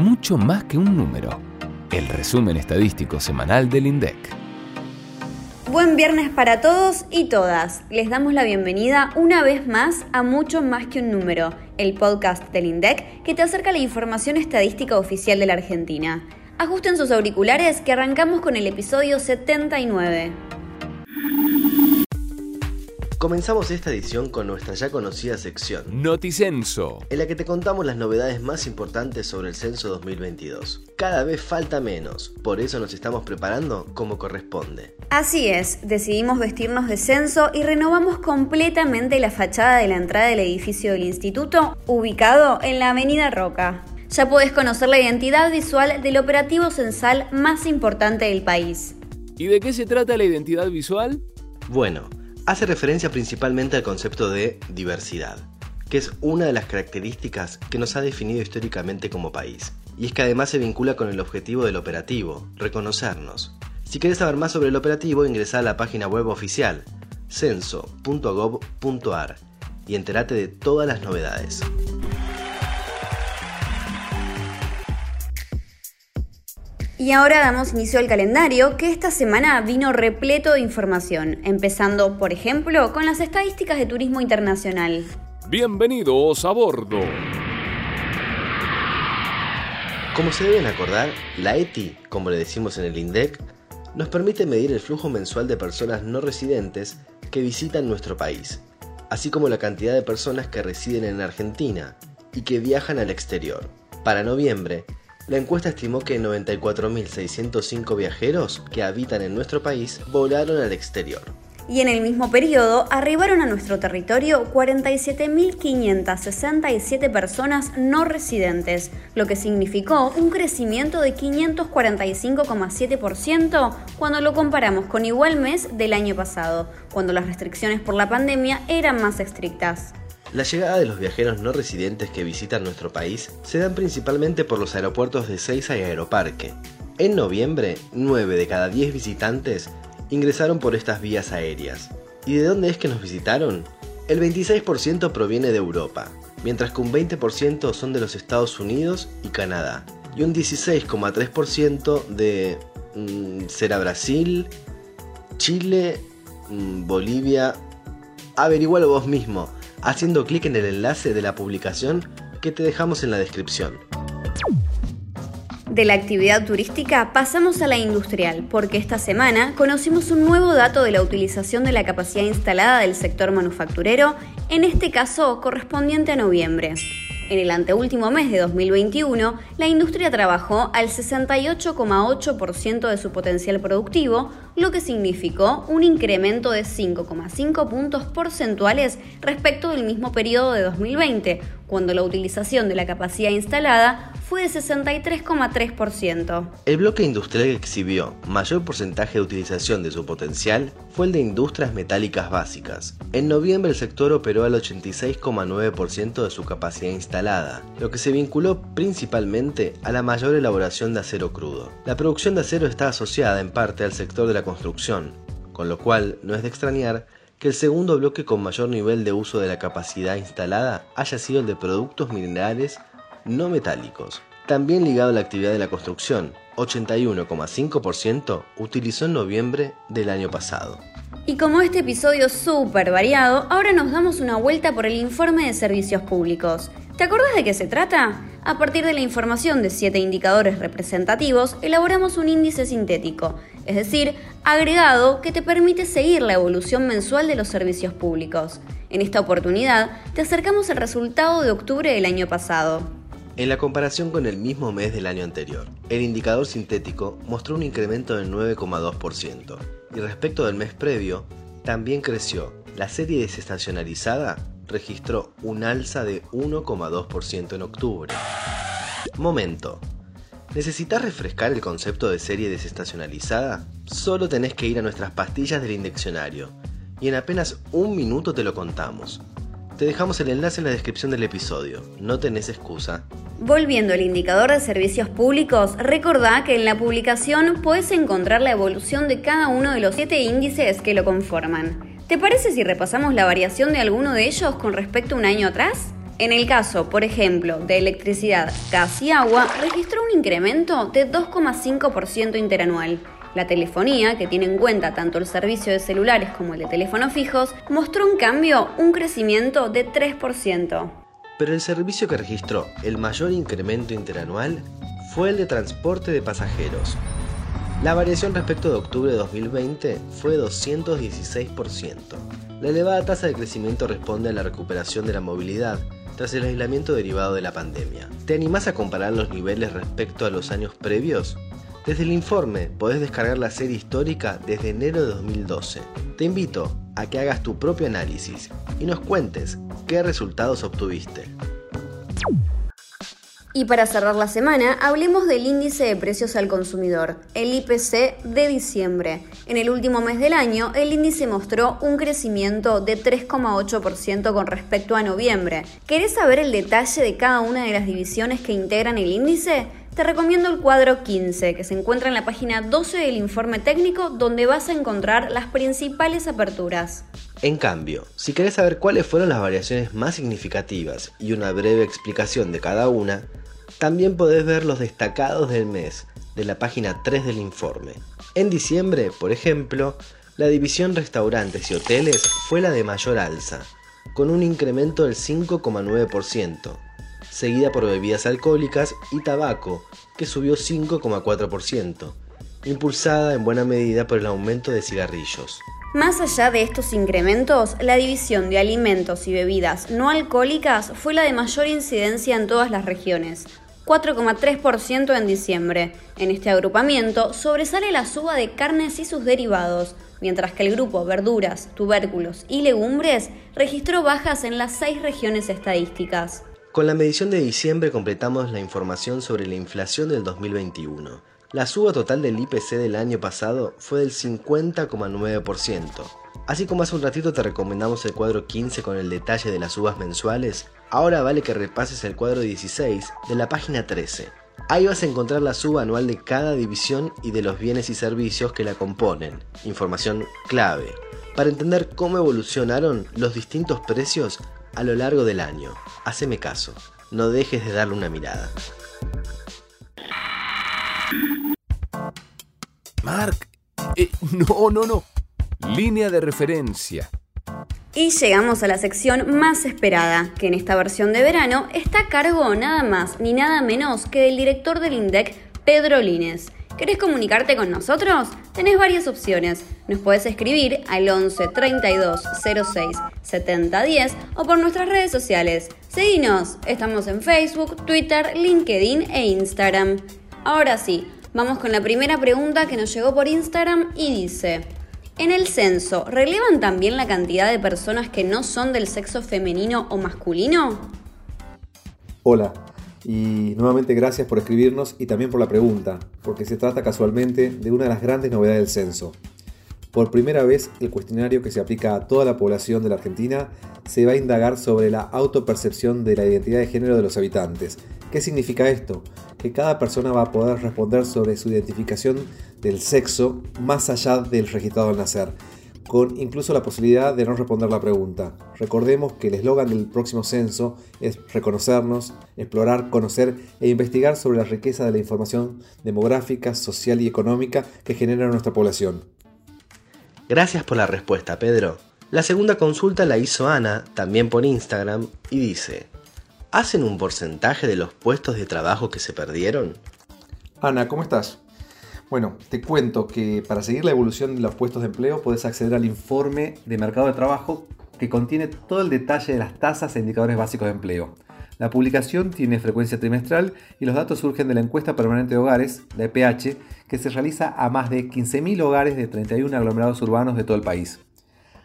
mucho más que un número. El resumen estadístico semanal del INDEC. Buen viernes para todos y todas. Les damos la bienvenida una vez más a Mucho más que un número, el podcast del INDEC que te acerca la información estadística oficial de la Argentina. Ajusten sus auriculares que arrancamos con el episodio 79. Comenzamos esta edición con nuestra ya conocida sección, Noticenso. en la que te contamos las novedades más importantes sobre el censo 2022. Cada vez falta menos, por eso nos estamos preparando como corresponde. Así es, decidimos vestirnos de censo y renovamos completamente la fachada de la entrada del edificio del instituto, ubicado en la Avenida Roca. Ya podés conocer la identidad visual del operativo censal más importante del país. ¿Y de qué se trata la identidad visual? Bueno, hace referencia principalmente al concepto de diversidad, que es una de las características que nos ha definido históricamente como país. Y es que además se vincula con el objetivo del operativo, reconocernos. Si quieres saber más sobre el operativo, ingresa a la página web oficial censo.gov.ar y entérate de todas las novedades. Y ahora damos inicio al calendario que esta semana vino repleto de información, empezando, por ejemplo, con las estadísticas de turismo internacional. Bienvenidos a bordo. Como se deben acordar, la ETI, como le decimos en el INDEC, nos permite medir el flujo mensual de personas no residentes que visitan nuestro país, así como la cantidad de personas que residen en Argentina y que viajan al exterior. Para noviembre, la encuesta estimó que 94.605 viajeros que habitan en nuestro país volaron al exterior. Y en el mismo periodo arribaron a nuestro territorio 47.567 personas no residentes, lo que significó un crecimiento de 545,7% cuando lo comparamos con igual mes del año pasado, cuando las restricciones por la pandemia eran más estrictas. La llegada de los viajeros no residentes que visitan nuestro país se dan principalmente por los aeropuertos de Seiza y Aeroparque. En noviembre, 9 de cada 10 visitantes ingresaron por estas vías aéreas. ¿Y de dónde es que nos visitaron? El 26% proviene de Europa, mientras que un 20% son de los Estados Unidos y Canadá, y un 16,3% de... Mm, será Brasil, Chile, mm, Bolivia... Averigualo vos mismo, haciendo clic en el enlace de la publicación que te dejamos en la descripción. De la actividad turística pasamos a la industrial, porque esta semana conocimos un nuevo dato de la utilización de la capacidad instalada del sector manufacturero, en este caso correspondiente a noviembre. En el anteúltimo mes de 2021, la industria trabajó al 68,8% de su potencial productivo, lo que significó un incremento de 5,5 puntos porcentuales respecto del mismo periodo de 2020, cuando la utilización de la capacidad instalada fue de 63,3%. El bloque industrial que exhibió mayor porcentaje de utilización de su potencial fue el de industrias metálicas básicas. En noviembre el sector operó al 86,9% de su capacidad instalada, lo que se vinculó principalmente a la mayor elaboración de acero crudo. La producción de acero está asociada en parte al sector de la construcción, con lo cual no es de extrañar que el segundo bloque con mayor nivel de uso de la capacidad instalada haya sido el de productos minerales no metálicos. También ligado a la actividad de la construcción, 81,5% utilizó en noviembre del año pasado. Y como este episodio es súper variado, ahora nos damos una vuelta por el informe de servicios públicos. ¿Te acordás de qué se trata? A partir de la información de siete indicadores representativos, elaboramos un índice sintético, es decir, agregado que te permite seguir la evolución mensual de los servicios públicos. En esta oportunidad, te acercamos el resultado de octubre del año pasado. En la comparación con el mismo mes del año anterior, el indicador sintético mostró un incremento del 9,2% y respecto del mes previo, también creció. La serie desestacionalizada registró un alza de 1,2% en octubre. Momento. ¿Necesitas refrescar el concepto de serie desestacionalizada? Solo tenés que ir a nuestras pastillas del indiccionario y en apenas un minuto te lo contamos. Te dejamos el enlace en la descripción del episodio, no tenés excusa. Volviendo al indicador de servicios públicos, recordá que en la publicación puedes encontrar la evolución de cada uno de los siete índices que lo conforman. ¿Te parece si repasamos la variación de alguno de ellos con respecto a un año atrás? En el caso, por ejemplo, de electricidad, gas y agua, registró un incremento de 2,5% interanual. La telefonía, que tiene en cuenta tanto el servicio de celulares como el de teléfonos fijos, mostró en cambio un crecimiento de 3%. Pero el servicio que registró el mayor incremento interanual fue el de transporte de pasajeros. La variación respecto de octubre de 2020 fue 216%. La elevada tasa de crecimiento responde a la recuperación de la movilidad tras el aislamiento derivado de la pandemia. ¿Te animás a comparar los niveles respecto a los años previos? Desde el informe podés descargar la serie histórica desde enero de 2012. Te invito a que hagas tu propio análisis y nos cuentes qué resultados obtuviste. Y para cerrar la semana, hablemos del índice de precios al consumidor, el IPC de diciembre. En el último mes del año, el índice mostró un crecimiento de 3,8% con respecto a noviembre. ¿Querés saber el detalle de cada una de las divisiones que integran el índice? Te recomiendo el cuadro 15, que se encuentra en la página 12 del informe técnico, donde vas a encontrar las principales aperturas. En cambio, si querés saber cuáles fueron las variaciones más significativas y una breve explicación de cada una, también podés ver los destacados del mes de la página 3 del informe. En diciembre, por ejemplo, la división restaurantes y hoteles fue la de mayor alza, con un incremento del 5,9%, seguida por bebidas alcohólicas y tabaco, que subió 5,4%, impulsada en buena medida por el aumento de cigarrillos. Más allá de estos incrementos, la división de alimentos y bebidas no alcohólicas fue la de mayor incidencia en todas las regiones, 4,3% en diciembre. En este agrupamiento sobresale la suba de carnes y sus derivados, mientras que el grupo verduras, tubérculos y legumbres registró bajas en las seis regiones estadísticas. Con la medición de diciembre completamos la información sobre la inflación del 2021. La suba total del IPC del año pasado fue del 50,9%. Así como hace un ratito te recomendamos el cuadro 15 con el detalle de las subas mensuales, ahora vale que repases el cuadro 16 de la página 13. Ahí vas a encontrar la suba anual de cada división y de los bienes y servicios que la componen. Información clave para entender cómo evolucionaron los distintos precios a lo largo del año. Haceme caso, no dejes de darle una mirada. Mark, eh, no, no, no. Línea de referencia. Y llegamos a la sección más esperada, que en esta versión de verano está a cargo nada más ni nada menos que del director del INDEC, Pedro Lines. ¿Querés comunicarte con nosotros? Tenés varias opciones. Nos puedes escribir al 11 32 06 70 10 o por nuestras redes sociales. Seguinos, estamos en Facebook, Twitter, LinkedIn e Instagram. Ahora sí, vamos con la primera pregunta que nos llegó por Instagram y dice, ¿en el censo relevan también la cantidad de personas que no son del sexo femenino o masculino? Hola, y nuevamente gracias por escribirnos y también por la pregunta, porque se trata casualmente de una de las grandes novedades del censo. Por primera vez, el cuestionario que se aplica a toda la población de la Argentina se va a indagar sobre la autopercepción de la identidad de género de los habitantes. ¿Qué significa esto? Que cada persona va a poder responder sobre su identificación del sexo más allá del registrado al nacer con incluso la posibilidad de no responder la pregunta. Recordemos que el eslogan del próximo censo es reconocernos, explorar, conocer e investigar sobre la riqueza de la información demográfica, social y económica que genera nuestra población. Gracias por la respuesta, Pedro. La segunda consulta la hizo Ana, también por Instagram, y dice, ¿hacen un porcentaje de los puestos de trabajo que se perdieron? Ana, ¿cómo estás? Bueno, te cuento que para seguir la evolución de los puestos de empleo puedes acceder al informe de mercado de trabajo que contiene todo el detalle de las tasas e indicadores básicos de empleo. La publicación tiene frecuencia trimestral y los datos surgen de la encuesta permanente de hogares, la EPH, que se realiza a más de 15.000 hogares de 31 aglomerados urbanos de todo el país.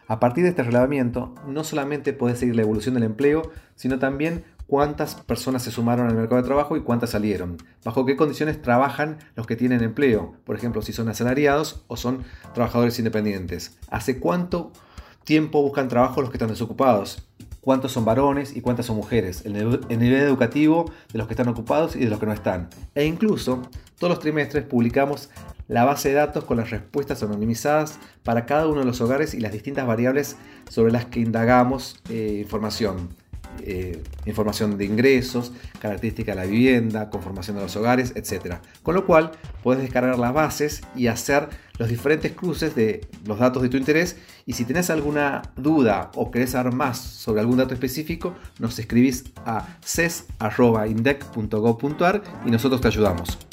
A partir de este relevamiento, no solamente puedes seguir la evolución del empleo, sino también cuántas personas se sumaron al mercado de trabajo y cuántas salieron, bajo qué condiciones trabajan los que tienen empleo, por ejemplo, si son asalariados o son trabajadores independientes, hace cuánto tiempo buscan trabajo los que están desocupados, cuántos son varones y cuántas son mujeres, el, nivel educativo de los que están ocupados y de los que no están. E incluso, todos los trimestres publicamos la base de datos con las respuestas anonimizadas para cada uno de los hogares y las distintas variables sobre las que indagamos eh, información. Eh, información de ingresos, características de la vivienda, conformación de los hogares, etc. Con lo cual puedes descargar las bases y hacer los diferentes cruces de los datos de tu interés y si tenés alguna duda o querés saber más sobre algún dato específico, nos escribís a ces.indec.gov.ar y nosotros te ayudamos.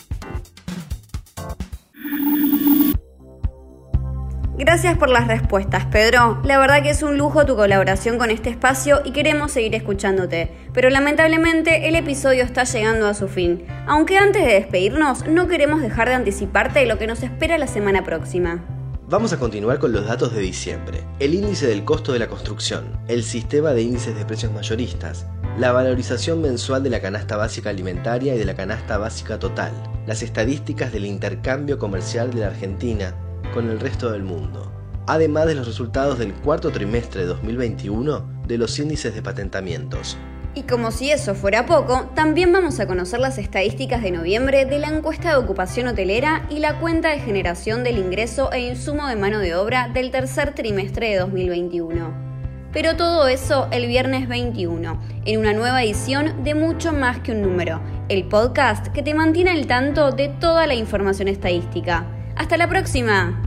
Gracias por las respuestas, Pedro. La verdad que es un lujo tu colaboración con este espacio y queremos seguir escuchándote. Pero lamentablemente el episodio está llegando a su fin. Aunque antes de despedirnos, no queremos dejar de anticiparte lo que nos espera la semana próxima. Vamos a continuar con los datos de diciembre. El índice del costo de la construcción, el sistema de índices de precios mayoristas, la valorización mensual de la canasta básica alimentaria y de la canasta básica total, las estadísticas del intercambio comercial de la Argentina, con el resto del mundo, además de los resultados del cuarto trimestre de 2021 de los índices de patentamientos. Y como si eso fuera poco, también vamos a conocer las estadísticas de noviembre de la encuesta de ocupación hotelera y la cuenta de generación del ingreso e insumo de mano de obra del tercer trimestre de 2021. Pero todo eso el viernes 21, en una nueva edición de Mucho más que un número, el podcast que te mantiene al tanto de toda la información estadística. Hasta la próxima.